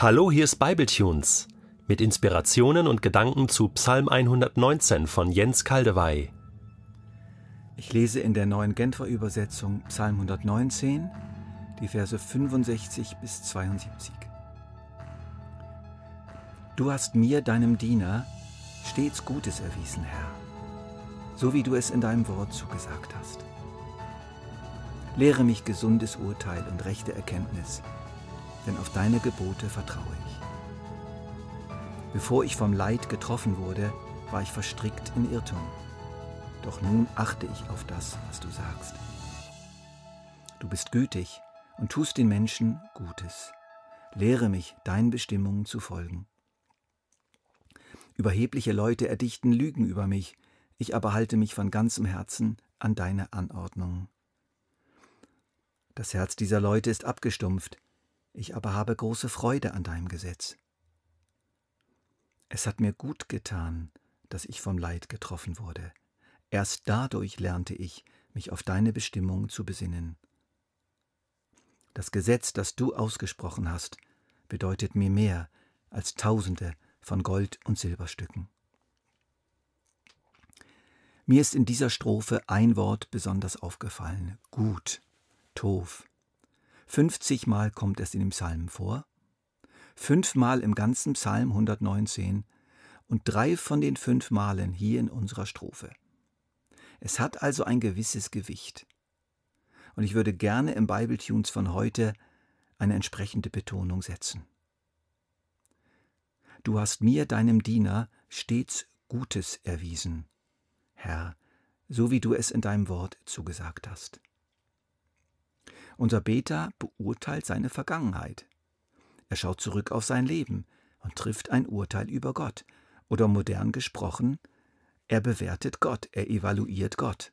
Hallo, hier ist Bibletunes mit Inspirationen und Gedanken zu Psalm 119 von Jens Kaldewey. Ich lese in der neuen Genfer Übersetzung Psalm 119, die Verse 65 bis 72. Du hast mir, deinem Diener, stets Gutes erwiesen, Herr, so wie du es in deinem Wort zugesagt hast. Lehre mich gesundes Urteil und rechte Erkenntnis, denn auf deine Gebote vertraue ich. Bevor ich vom Leid getroffen wurde, war ich verstrickt in Irrtum. Doch nun achte ich auf das, was du sagst. Du bist gütig und tust den Menschen Gutes. Lehre mich, deinen Bestimmungen zu folgen. Überhebliche Leute erdichten Lügen über mich, ich aber halte mich von ganzem Herzen an deine Anordnungen. Das Herz dieser Leute ist abgestumpft, ich aber habe große Freude an deinem Gesetz. Es hat mir gut getan, dass ich vom Leid getroffen wurde. Erst dadurch lernte ich, mich auf deine Bestimmung zu besinnen. Das Gesetz, das du ausgesprochen hast, bedeutet mir mehr als Tausende von Gold- und Silberstücken. Mir ist in dieser Strophe ein Wort besonders aufgefallen, gut, Tov. 50 Mal kommt es in dem Psalm vor, fünfmal im ganzen Psalm 119 und drei von den fünf Malen hier in unserer Strophe. Es hat also ein gewisses Gewicht. Und ich würde gerne im Bibletunes von heute eine entsprechende Betonung setzen. Du hast mir, deinem Diener, stets Gutes erwiesen, Herr, so wie du es in deinem Wort zugesagt hast. Unser Beter beurteilt seine Vergangenheit. Er schaut zurück auf sein Leben und trifft ein Urteil über Gott. Oder modern gesprochen, er bewertet Gott, er evaluiert Gott.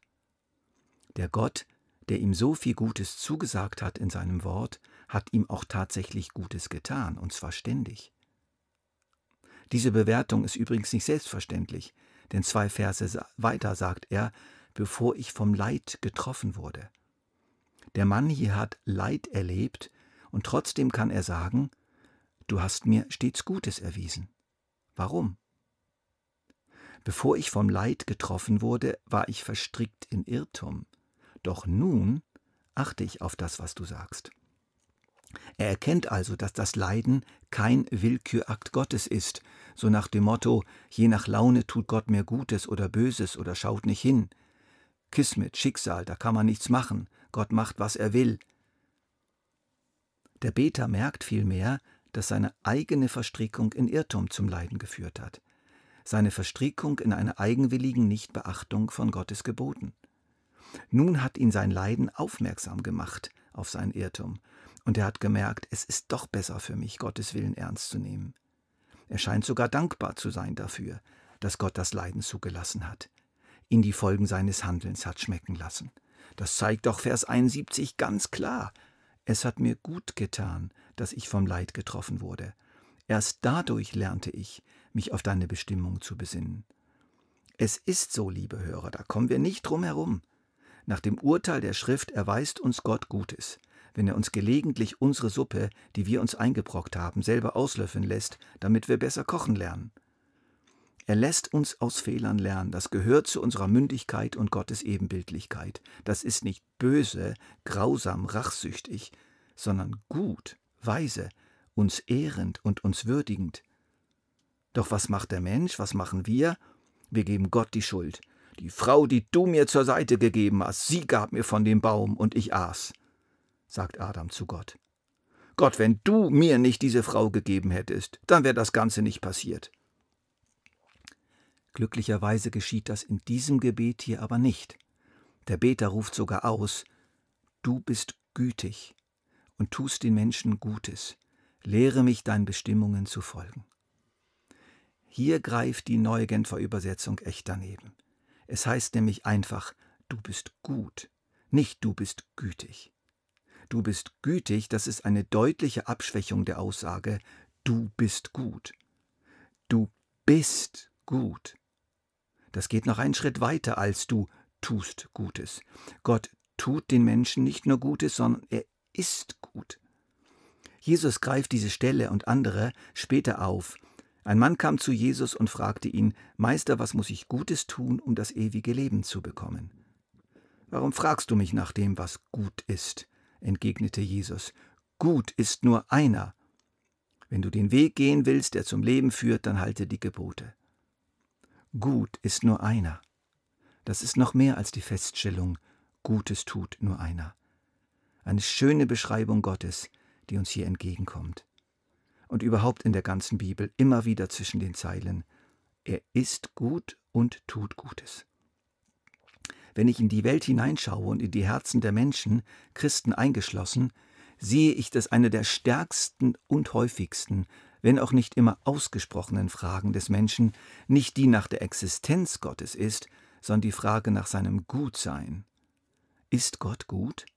Der Gott, der ihm so viel Gutes zugesagt hat in seinem Wort, hat ihm auch tatsächlich Gutes getan, und zwar ständig. Diese Bewertung ist übrigens nicht selbstverständlich, denn zwei Verse weiter sagt er, bevor ich vom Leid getroffen wurde. Der Mann hier hat Leid erlebt und trotzdem kann er sagen, du hast mir stets Gutes erwiesen. Warum? Bevor ich vom Leid getroffen wurde, war ich verstrickt in Irrtum. Doch nun achte ich auf das, was du sagst. Er erkennt also, dass das Leiden kein Willkürakt Gottes ist, so nach dem Motto, je nach Laune tut Gott mir Gutes oder Böses oder schaut nicht hin. Kismet, Schicksal, da kann man nichts machen, Gott macht, was er will. Der Beter merkt vielmehr, dass seine eigene Verstrickung in Irrtum zum Leiden geführt hat, seine Verstrickung in eine eigenwilligen Nichtbeachtung von Gottes Geboten. Nun hat ihn sein Leiden aufmerksam gemacht auf seinen Irrtum, und er hat gemerkt, es ist doch besser für mich, Gottes Willen ernst zu nehmen. Er scheint sogar dankbar zu sein dafür, dass Gott das Leiden zugelassen hat, ihn die Folgen seines Handelns hat schmecken lassen. Das zeigt doch Vers 71 ganz klar. Es hat mir gut getan, dass ich vom Leid getroffen wurde. Erst dadurch lernte ich, mich auf deine Bestimmung zu besinnen. Es ist so, liebe Hörer, da kommen wir nicht drum herum. Nach dem Urteil der Schrift erweist uns Gott Gutes, wenn er uns gelegentlich unsere Suppe, die wir uns eingebrockt haben, selber auslöffeln lässt, damit wir besser kochen lernen. Er lässt uns aus Fehlern lernen. Das gehört zu unserer Mündigkeit und Gottes Ebenbildlichkeit. Das ist nicht böse, grausam, rachsüchtig, sondern gut, weise, uns ehrend und uns würdigend. Doch was macht der Mensch? Was machen wir? Wir geben Gott die Schuld. Die Frau, die du mir zur Seite gegeben hast, sie gab mir von dem Baum und ich aß, sagt Adam zu Gott. Gott, wenn du mir nicht diese Frau gegeben hättest, dann wäre das Ganze nicht passiert. Glücklicherweise geschieht das in diesem Gebet hier aber nicht. Der Beter ruft sogar aus, Du bist gütig und tust den Menschen Gutes, lehre mich deinen Bestimmungen zu folgen. Hier greift die neue Genfer Übersetzung echt daneben. Es heißt nämlich einfach, du bist gut, nicht du bist gütig. Du bist gütig, das ist eine deutliche Abschwächung der Aussage, du bist gut. Du bist gut. Das geht noch einen Schritt weiter als du tust Gutes. Gott tut den Menschen nicht nur Gutes, sondern er ist gut. Jesus greift diese Stelle und andere später auf. Ein Mann kam zu Jesus und fragte ihn, Meister, was muss ich Gutes tun, um das ewige Leben zu bekommen? Warum fragst du mich nach dem, was gut ist? entgegnete Jesus. Gut ist nur einer. Wenn du den Weg gehen willst, der zum Leben führt, dann halte die Gebote. Gut ist nur einer. Das ist noch mehr als die Feststellung, Gutes tut nur einer. Eine schöne Beschreibung Gottes, die uns hier entgegenkommt. Und überhaupt in der ganzen Bibel immer wieder zwischen den Zeilen. Er ist gut und tut Gutes. Wenn ich in die Welt hineinschaue und in die Herzen der Menschen, Christen eingeschlossen, sehe ich, dass eine der stärksten und häufigsten, wenn auch nicht immer ausgesprochenen Fragen des Menschen nicht die nach der Existenz Gottes ist, sondern die Frage nach seinem Gutsein. Ist Gott gut?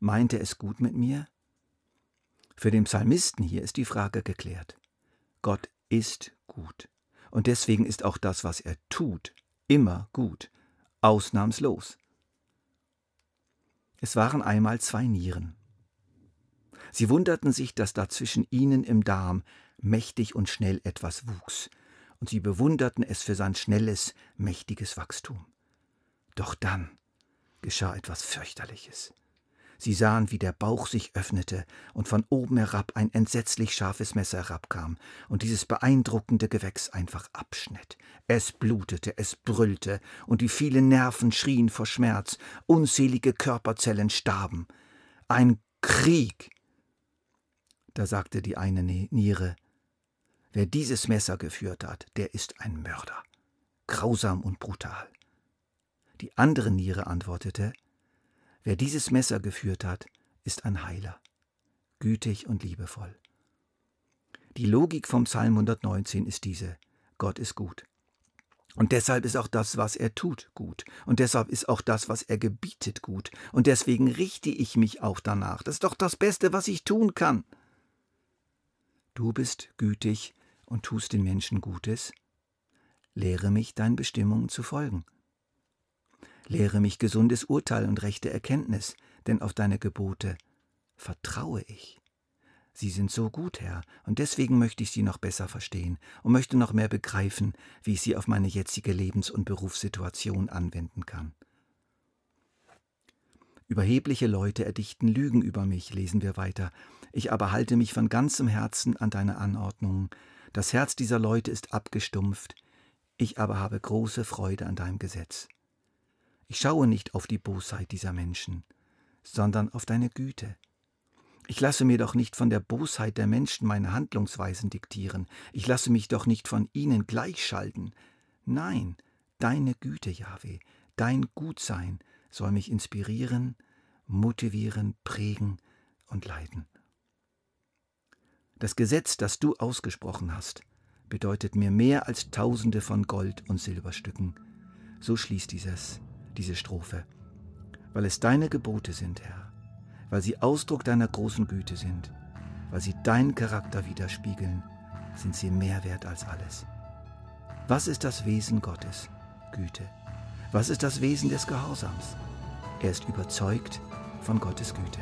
Meint er es gut mit mir? Für den Psalmisten hier ist die Frage geklärt. Gott ist gut. Und deswegen ist auch das, was er tut, immer gut ausnahmslos. Es waren einmal zwei Nieren. Sie wunderten sich, dass da zwischen ihnen im Darm mächtig und schnell etwas wuchs, und sie bewunderten es für sein schnelles, mächtiges Wachstum. Doch dann geschah etwas fürchterliches. Sie sahen, wie der Bauch sich öffnete und von oben herab ein entsetzlich scharfes Messer herabkam und dieses beeindruckende Gewächs einfach abschnitt. Es blutete, es brüllte, und die vielen Nerven schrien vor Schmerz, unzählige Körperzellen starben. Ein Krieg. Da sagte die eine Niere, wer dieses Messer geführt hat, der ist ein Mörder, grausam und brutal. Die andere Niere antwortete, Wer dieses Messer geführt hat, ist ein Heiler, gütig und liebevoll. Die Logik vom Psalm 119 ist diese: Gott ist gut. Und deshalb ist auch das, was er tut, gut. Und deshalb ist auch das, was er gebietet, gut. Und deswegen richte ich mich auch danach. Das ist doch das Beste, was ich tun kann. Du bist gütig und tust den Menschen Gutes. Lehre mich, deinen Bestimmungen zu folgen. Lehre mich gesundes Urteil und rechte Erkenntnis, denn auf deine Gebote vertraue ich. Sie sind so gut, Herr, und deswegen möchte ich sie noch besser verstehen und möchte noch mehr begreifen, wie ich sie auf meine jetzige Lebens- und Berufssituation anwenden kann. Überhebliche Leute erdichten Lügen über mich, lesen wir weiter. Ich aber halte mich von ganzem Herzen an deine Anordnungen. Das Herz dieser Leute ist abgestumpft, ich aber habe große Freude an deinem Gesetz. Ich schaue nicht auf die Bosheit dieser Menschen, sondern auf deine Güte. Ich lasse mir doch nicht von der Bosheit der Menschen meine Handlungsweisen diktieren. Ich lasse mich doch nicht von ihnen gleichschalten. Nein, deine Güte, Jahwe, dein Gutsein soll mich inspirieren, motivieren, prägen und leiten. Das Gesetz, das du ausgesprochen hast, bedeutet mir mehr als Tausende von Gold- und Silberstücken. So schließt dieses diese Strophe, weil es deine Gebote sind, Herr, weil sie Ausdruck deiner großen Güte sind, weil sie deinen Charakter widerspiegeln, sind sie mehr wert als alles. Was ist das Wesen Gottes? Güte. Was ist das Wesen des Gehorsams? Er ist überzeugt von Gottes Güte.